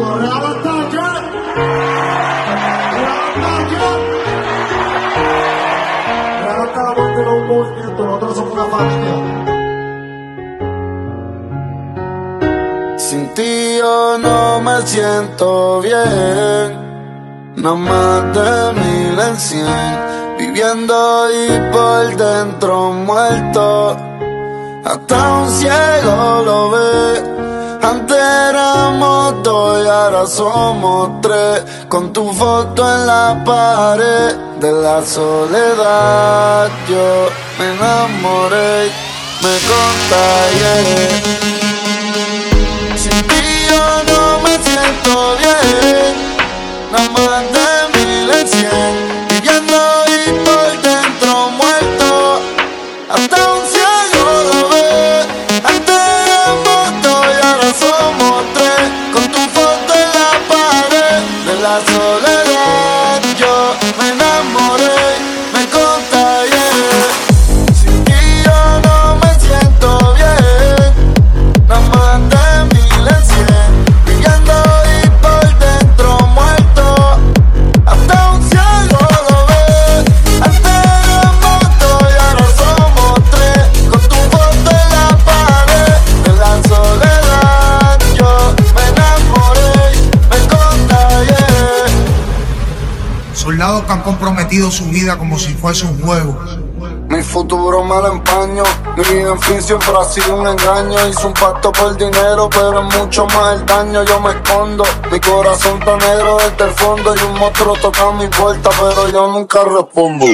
Un nosotros somos una familia. Sin ti yo no me siento bien. No más de mil en cien. Viviendo y por dentro muerto. Hasta un ciego lo ve. Antes éramos dos y ahora somos tres. Con tu foto en la pared de la soledad. Yo me enamoré, me contagié. Soldados que han comprometido su vida como si fuese un juego. Mi futuro me lo empaño. Mi vida en fin siempre ha sido un engaño. Hice un pacto por dinero, pero es mucho más el daño. Yo me escondo. Mi corazón está negro desde el fondo. Y un monstruo toca mi puerta, pero yo nunca respondo.